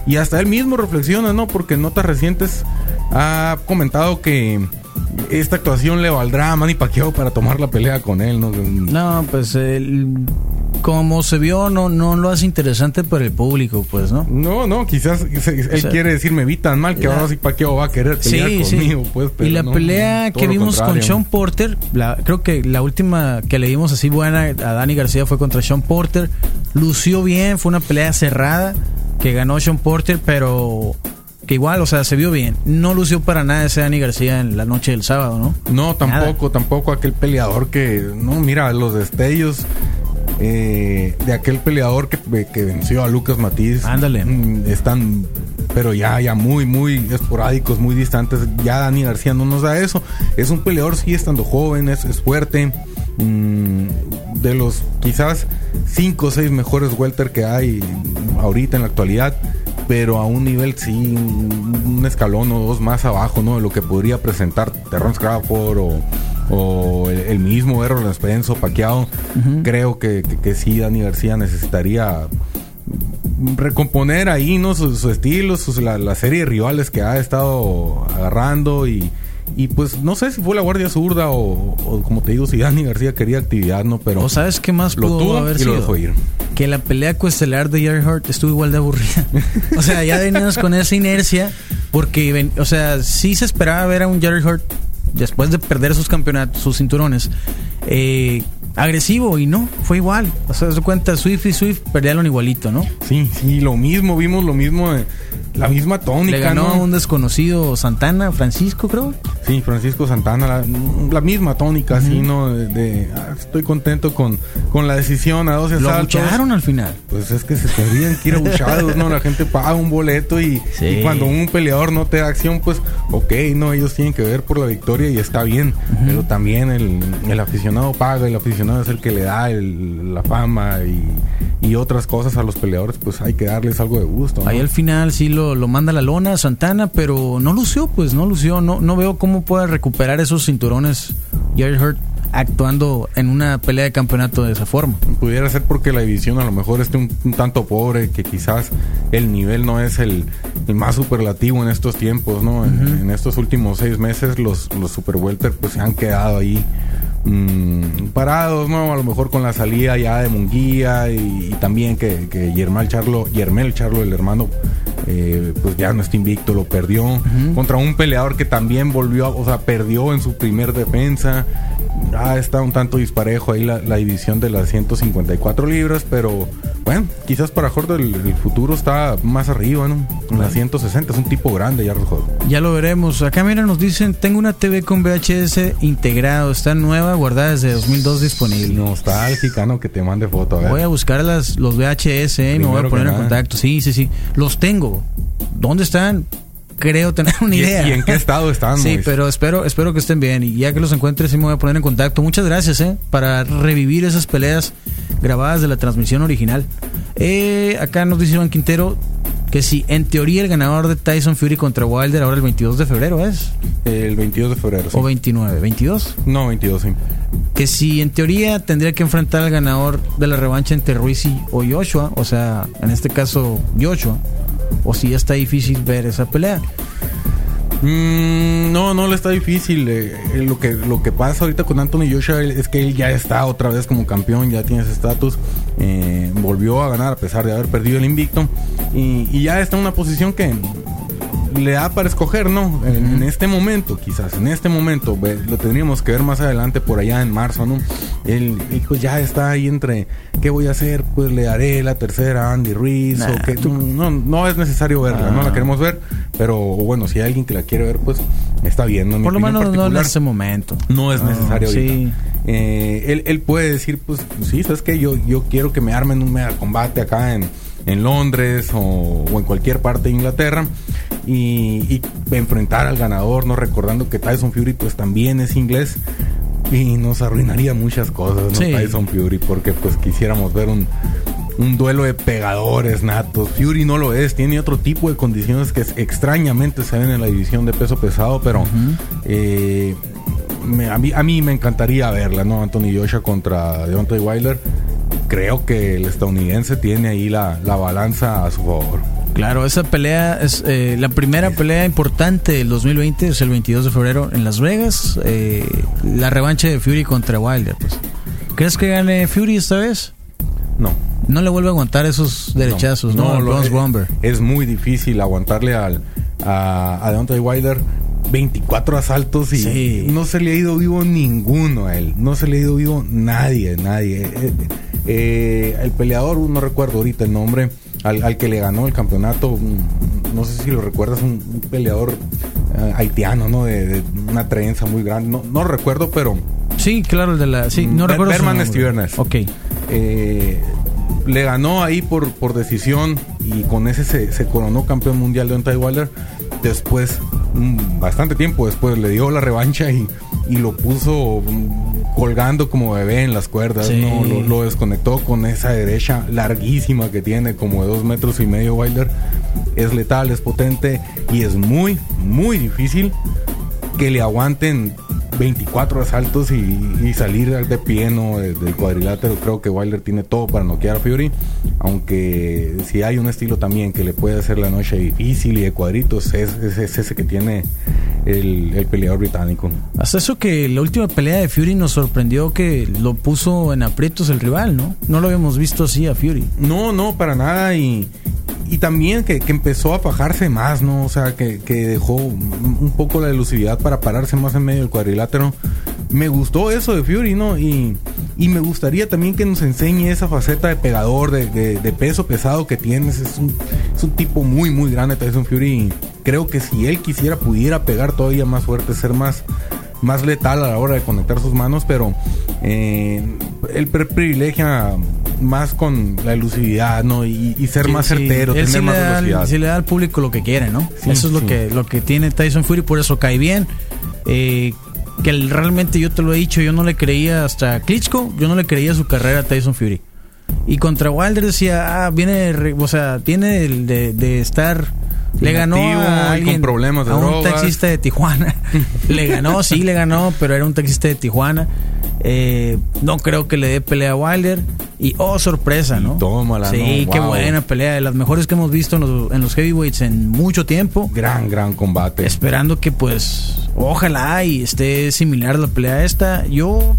C: Y hasta él mismo reflexiona, ¿no? Porque en notas recientes ha comentado que esta actuación le valdrá a Manny Pacquiao para tomar la pelea con él, ¿no?
A: No, pues el, como se vio, no, no lo hace interesante para el público, pues, ¿no?
C: No, no, quizás él o sea, quiere decir, me vi tan mal que ahora sí Pacquiao va a querer pelear sí, conmigo, sí. pues.
A: y la
C: no,
A: pelea que vimos con Sean Porter, la, creo que la última que le dimos así buena a Dani García fue contra Sean Porter. Lució bien, fue una pelea cerrada que ganó Sean Porter, pero que igual, o sea, se vio bien. No lució para nada ese Dani García en la noche del sábado, ¿no?
C: No, tampoco, nada. tampoco aquel peleador que, no, mira, los destellos eh, de aquel peleador que, que, venció a Lucas Matiz.
A: Ándale.
C: Mm, están, pero ya, ya muy, muy esporádicos, muy distantes. Ya Dani García no nos da eso. Es un peleador, sí, estando joven, es, es fuerte. Mm, de los quizás 5 o 6 mejores welter que hay ahorita en la actualidad pero a un nivel sí, un escalón o dos más abajo, ¿no? De lo que podría presentar Terrence Crawford o, o el, el, mismo Errol Spence o Paquiao. Uh -huh. Creo que, que, que, sí, Dani García necesitaría recomponer ahí, ¿no? Su, su estilo, su, la, la, serie de rivales que ha estado agarrando y, y pues no sé si fue la guardia zurda o, o, como te digo, si Dani García quería actividad, ¿no? Pero.
A: ¿O sabes qué más
C: lo
A: pudo
C: tuvo
A: haber
C: y
A: sido?
C: lo dejó ir.
A: Que la pelea coestelar de Jerry Hart estuvo igual de aburrida. o sea, ya veníamos con esa inercia. Porque, o sea, sí se esperaba ver a un Jerry Hart después de perder sus campeonatos, sus cinturones. Eh, agresivo y no, fue igual. O sea, se cuenta, Swift y Swift perdieron igualito, ¿no?
C: Sí, sí, lo mismo, vimos lo mismo de, la misma tónica.
A: Le ganó
C: ¿no?
A: a un desconocido Santana, Francisco, creo.
C: Sí, Francisco Santana, la, la misma tónica, así, ¿no? De, de, ah, estoy contento con, con la decisión a 12
A: Lo
C: asaltos.
A: abucharon al final.
C: Pues es que se tendrían que ir abuchados, ¿no? La gente paga un boleto y,
A: Sí.
C: y cuando un peleador no te da acción, pues, ok, no, ellos tienen que ver por la victoria y está bien. Pero también el, el aficionado paga, el aficionado es el que le da el- la fama y, y otras cosas a los peleadores, pues hay que darles algo de gusto. ¿no?
A: Ahí al final sí lo, lo manda la lona Santana, pero no lució, pues no lució. No, no veo cómo pueda recuperar esos cinturones Jerry Hurt actuando en una pelea de campeonato de esa forma.
C: Pudiera ser porque la división a lo mejor esté un, un tanto pobre, que quizás el nivel no es el, el más superlativo en estos tiempos, ¿no? En, en estos últimos seis meses los, los super welter pues se han quedado ahí mm, parados, ¿no? A lo mejor con la salida ya de Munguía y, y también que, que Yermel Charlo, Yermel Charlo, el hermano, eh, pues ya no está invicto, lo perdió contra un peleador que también volvió, a- o sea, perdió en su primer defensa. Ah, está un tanto disparejo ahí la, la división de las 154 libras, pero bueno, quizás para Jorge el, el futuro está más arriba, ¿no? En las 160, es un tipo grande ya Jorge.
A: Ya lo veremos. Acá mira nos dicen, tengo una TV con VHS integrado, está nueva, guardada desde 2002 disponible.
C: Nostálgica, ¿no? Que te mande foto, a ver.
A: Voy a buscar las, los VHS eh, y me voy a poner en contacto. Sí, sí, sí. Los tengo. ¿Dónde están? Creo tener una
C: ¿Y-
A: idea.
C: y en qué estado están,
A: Sí,
C: Mois?
A: pero espero, espero que estén bien. Y ya que los encuentre, sí me voy a poner en contacto. Muchas gracias, eh, para revivir esas peleas grabadas de la transmisión original. Eh, acá nos dice Iván Quintero que si en teoría el ganador de Tyson Fury contra Wilder ahora el 22 de febrero es
C: El 22 de febrero. sí.
A: o 29, 22.
C: No, 22, sí.
A: Que si en teoría tendría que enfrentar al ganador de la revancha entre Ruiz y- o Joshua, o sea, en este caso Joshua, o si está difícil ver esa pelea.
C: Mm, no, no le está difícil. eh, eh, lo, que, lo que pasa ahorita con Anthony Joshua es que él ya está otra vez como campeón, ya tiene ese estatus. eh, volvió a ganar a pesar de haber perdido el invicto. Y ya está en una posición que le da para escoger, ¿no? En, en este momento, quizás, en este momento, lo tendríamos que ver más adelante por allá en marzo, ¿no? Él, pues ya está ahí entre, ¿qué voy a hacer? Pues le daré la tercera a Andy Ruiz,
A: Nah,
C: o que no, no es necesario verla, no la
A: Ah.
C: queremos ver, pero bueno, si hay alguien que la quiere ver, pues está bien, ¿no? Mi
A: Por lo menos no en ese momento.
C: no es
A: Ah,
C: necesario
A: sí.
C: Eh, él, él puede decir, pues, sí, ¿sabes qué? Yo, yo quiero que me armen un mega combate acá en, en Londres o, o en cualquier parte de Inglaterra y, y enfrentar al ganador, no recordando que Tyson Fury pues también es inglés y nos arruinaría muchas cosas, ¿no?
A: Sí.
C: Tyson Fury, porque pues quisiéramos ver un, un duelo de pegadores natos. Fury no lo es, tiene otro tipo de condiciones que extrañamente se ven en la división de peso pesado, pero eh, me- a, mí, a mí me encantaría verla, ¿no? Anthony Joshua contra Deontay Wilder. Creo que el estadounidense tiene ahí la, la balanza a su favor.
A: Claro, esa pelea es eh, la primera pelea importante del 2020, es el 22 de febrero en Las Vegas. eh, la revancha de Fury contra Wilder. Pues. ¿Crees que gane Fury esta vez?
C: No.
A: No le vuelve a aguantar esos derechazos, ¿no? Al
C: lo- es, es muy difícil aguantarle al, a, a Deontay Wilder 24 asaltos y
A: Sí.
C: no se le ha ido vivo ninguno a él. No se le ha ido vivo nadie, nadie. Eh, eh, el peleador, no recuerdo ahorita el nombre, al, al que le ganó el campeonato, no sé si lo recuerdas, un, un peleador eh, haitiano, ¿no? De, de una trenza muy grande. No, no recuerdo, pero
A: Sí, claro, el de la. Sí, no recuerdo.
C: Berman. Stevens.
A: Ok.
C: eh, le ganó ahí por, por decisión y con ese se, se coronó campeón mundial de Deontay Wilder. Después, bastante tiempo después, le dio la revancha y, y lo puso mm, colgando como bebé en las cuerdas.
A: Sí.
C: ¿no? Lo, lo desconectó con esa derecha larguísima que tiene, como de dos metros y medio Wilder. Es letal, es potente y es muy, muy difícil que le aguanten 24 asaltos y, y salir de pie ¿no? de- del cuadrilátero. Creo que Wilder tiene todo para noquear a Fury. Aunque si hay un estilo también que le puede hacer la noche difícil y de cuadritos, es, es- es ese que tiene el, el peleador británico.
A: Hasta eso que la última pelea de Fury nos sorprendió que lo puso en aprietos el rival, ¿no? No lo habíamos visto así a Fury.
C: No, no, para nada. Y, y también que, que empezó a fajarse más, ¿no? O sea, que, que dejó un un poco la elusividad para pararse más en medio del cuadrilátero. me gustó eso de Fury, ¿no? Y, y me gustaría también que nos enseñe esa faceta de pegador, de, de, peso pesado que tienes. Es un, es un tipo muy, muy grande Tyson Fury. Y creo que si él quisiera, pudiera pegar todavía más fuerte, ser más, más letal a la hora de conectar sus manos, pero eh, él privilegia más con la elusividad, ¿no? Y, ser más certero, tener más velocidad.
A: Si le da al público lo que quiere, ¿no? eso es lo que lo que tiene Tyson Fury, por eso cae bien. Eh, que realmente yo te lo he dicho, yo no le creía hasta Klitschko, yo no le creía su carrera a Tyson Fury. Y contra Wilder decía, ah, viene, o sea, tiene de, de estar le ganó a alguien,
C: problemas
A: a un taxista de Tijuana. (laughs) le ganó, sí, le ganó, pero era un taxista de Tijuana. Eh, no creo que le dé pelea a Wilder. Y oh, sorpresa, ¿no?
C: Tómala,
A: Sí, qué buena pelea. De las mejores que hemos visto en los, en los heavyweights en mucho tiempo.
C: Gran, gran combate.
A: Esperando que, pues, ojalá y esté similar la pelea a esta. Yo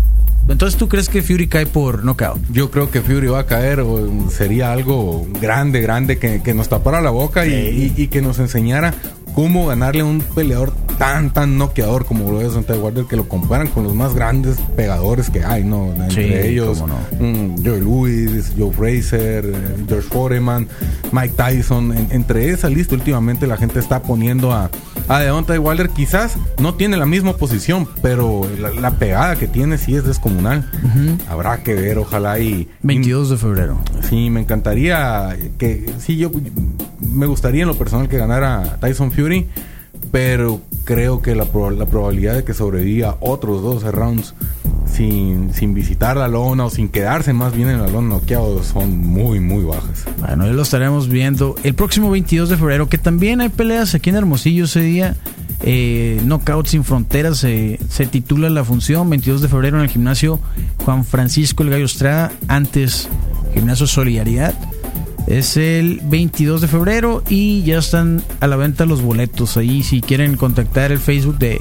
A: entonces, ¿tú crees que Fury cae por knockout?
C: Yo creo que Fury va a caer. sería algo grande, grande que, nos tapara la boca y, que nos enseñara cómo ganarle a un peleador tan, tan noqueador como lo es Deontay Wilder, que lo comparan con los más grandes pegadores que hay, ¿no? Entre ellos, mm, Joe Louis, Joe Fraser, eh, George Foreman, Mike Tyson. entre esa lista, últimamente la gente está poniendo a, a Deontay Wilder. Quizás no tiene la misma posición, pero la, pegada que tiene sí es descomunal. Habrá que ver, ojalá y...
A: 22 de febrero.
C: Sí, me encantaría que... Sí, yo me gustaría en lo personal que ganara Tyson Fury, pero creo que la, la probabilidad de que sobreviva otros 12 rounds sin, sin visitar la lona o sin quedarse más bien en la lona noqueado son muy, muy bajas.
A: Bueno, ya lo estaremos viendo el próximo 22 de febrero, que también hay peleas aquí en Hermosillo ese día. Eh, Knockout sin Fronteras se titula la función 22 de febrero en el gimnasio Juan Francisco El Gallo Estrada, antes Gimnasio Solidaridad. Es el 22 de febrero y ya están a la venta los boletos. Ahí si quieren contactar el Facebook de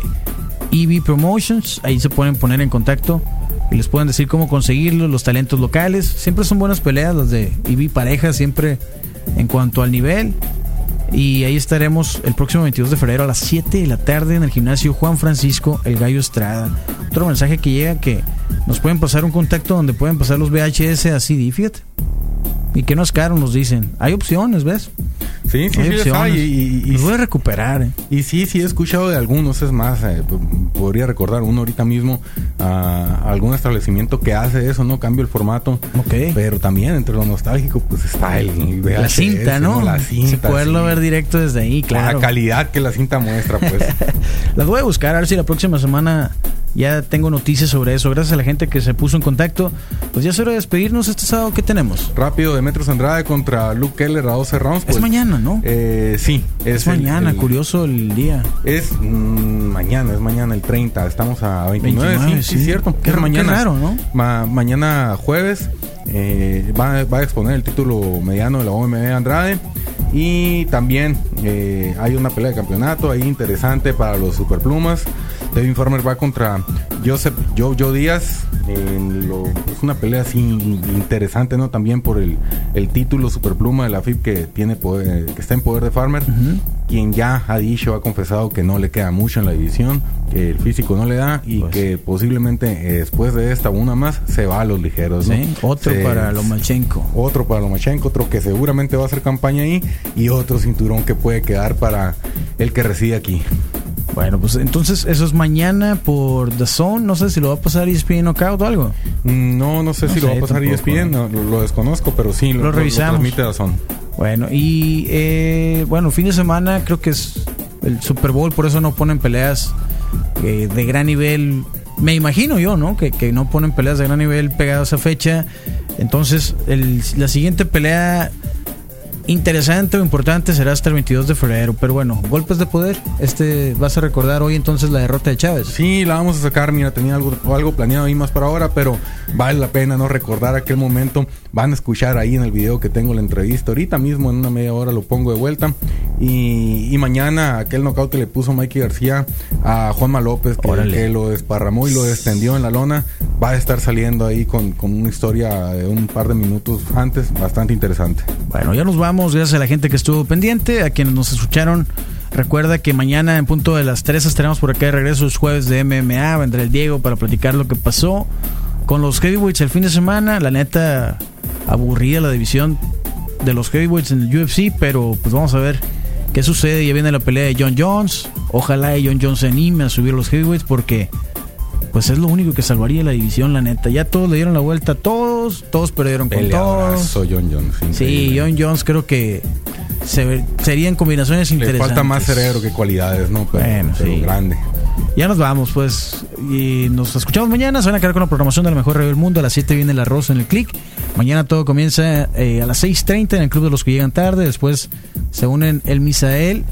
A: EV Promotions, ahí se pueden poner en contacto y les pueden decir cómo conseguirlos, los talentos locales. Siempre son buenas peleas las de EV Pareja, siempre en cuanto al nivel. Y ahí estaremos el próximo 22 de febrero a las 7 de la tarde en el gimnasio Juan Francisco El Gallo Estrada. Otro mensaje que llega que nos pueden pasar un contacto donde pueden pasar los VHS así, fíjate. Y que no es caro, nos dicen. Hay opciones, ¿ves?
C: Sí, sí, sí,
A: Y, y, voy a recuperar. ¿eh?
C: Y sí, sí, he escuchado de algunos. Es más, eh, podría recordar uno ahorita mismo, a algún establecimiento que hace eso, ¿no? Cambio el formato.
A: Ok.
C: Pero también entre lo nostálgico, pues está el
A: La cinta, ¿no?
C: La cinta.
A: poderlo ver directo desde ahí, claro.
C: la calidad que la cinta muestra, pues. (laughs)
A: Las voy a buscar, a ver si la próxima semana ya tengo noticias sobre eso. Gracias a la gente que se puso en contacto. Pues ya es hora de despedirnos este sábado. ¿Qué tenemos?
C: Rápido, de Metros Andrade contra Luke Keller a 12 rounds.
A: es pues, mañana, ¿no?
C: Eh, sí.
A: Es, mañana, curioso el día.
C: Es mm, mañana, es mañana el 30. Estamos a 29. sí, sí, cierto.
A: Qué, mañana. raro, ¿no?
C: mañana jueves eh, va, va, a exponer el título mediano de la OMB Andrade. Y también eh, hay una pelea de campeonato ahí interesante para los superplumas. Devin Farmer va contra Joseph Joe, Díaz. es una pelea así interesante, ¿no? También por el, el título superpluma de la FIB que tiene poder, que está en poder de Farmer. Quien ya ha dicho, ha confesado que no le queda mucho en la división, que el físico no le da y pues que posiblemente eh, después de esta una más se va a los ligeros, ¿no?
A: Otro para Lomachenko.
C: Otro para Lomachenko, otro que seguramente va a hacer campaña ahí y otro cinturón que puede quedar para el que reside aquí.
A: Bueno, pues entonces eso es mañana por The Zone. No sé si lo va a pasar ESPN Knockout o algo.
C: Mm, no, no sé si lo va a pasar ESPN. lo, desconozco, pero sí,
A: lo, revisamos.
C: Lo The Zone.
A: Bueno, y eh, bueno, fin de semana creo que es el Super Bowl, por eso no ponen peleas eh, de gran nivel. Me imagino yo, ¿no? Que, que no ponen peleas de gran nivel pegadas a fecha. Entonces, el, la siguiente pelea interesante o importante será hasta el 22 de febrero. Pero bueno, golpes de poder. Este vas a recordar hoy entonces la derrota de Chávez.
C: Sí, la vamos a sacar. Mira, tenía algo, algo planeado ahí más para ahora, pero vale la pena no recordar aquel momento. Van a escuchar ahí en el video que tengo la entrevista. Ahorita mismo, en una media hora, lo pongo de vuelta. Y, mañana, aquel knockout que le puso Mikey García a Juanma López, que, lo desparramó y lo descendió en la lona, va a estar saliendo ahí con, con una historia de un par de minutos antes, bastante interesante.
A: Bueno, ya nos vamos gracias a la gente que estuvo pendiente, a quienes nos escucharon Recuerda que mañana en punto de las 3 estaremos por acá de regreso los jueves de MMA. Vendrá el Diego para platicar lo que pasó con los heavyweights el fin de semana. La neta, aburrida la división de los heavyweights en el UFC, pero pues vamos a ver qué sucede. Ya viene la pelea de John Jones. Ojalá John Jones se anime a subir los heavyweights porque pues es lo único que salvaría la división, la neta. Ya todos le dieron la vuelta, todos, todos perdieron con todos.
C: John Jones.
A: Sí, John Jones creo que serían combinaciones interesantes. Le
C: falta más cerebro que cualidades, ¿no? Pero, bueno, sí. grande.
A: Ya nos vamos, pues. Y nos escuchamos mañana. Se van a quedar con la programación de la mejor radio del mundo. A las 7 viene el arroz en el click. Mañana todo comienza eh, a las 6.30 en el Club de los que llegan tarde. Después se unen el Misael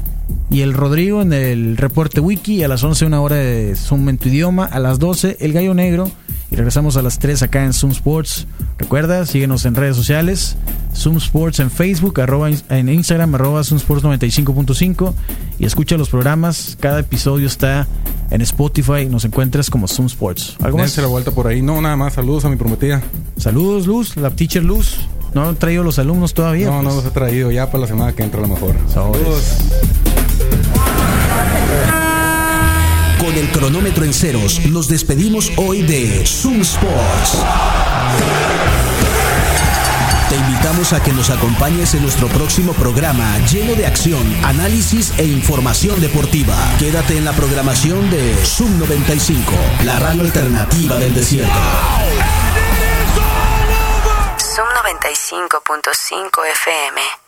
A: y el Rodrigo en el reporte wiki. A las 11 una hora de Zoom en idioma. A las 12 el Gallo Negro. Y regresamos a las 3 acá en Zoom Sports. Recuerda, síguenos en redes sociales. Zoom Sports en Facebook, arroba, en Instagram, arroba Zoom Sports 95.5. Y escucha los programas. Cada episodio está en Spotify. Nos encuentras como Zoom Sports.
C: ¿Algo más? la vuelta por ahí. No, nada más. Saludos a mi prometida.
A: Saludos, Luz. La teacher Luz. ¿No han traído los alumnos todavía?
C: No, no pues. los he traído. Ya para la semana que entra a lo mejor. Saludos.
B: Con el cronómetro en ceros, nos despedimos hoy de Zoom Sports. A que nos acompañes en nuestro próximo programa lleno de acción, análisis e información deportiva. Quédate en la programación de Zoom 95, la radio alternativa del desierto.
D: Zoom 95.5 FM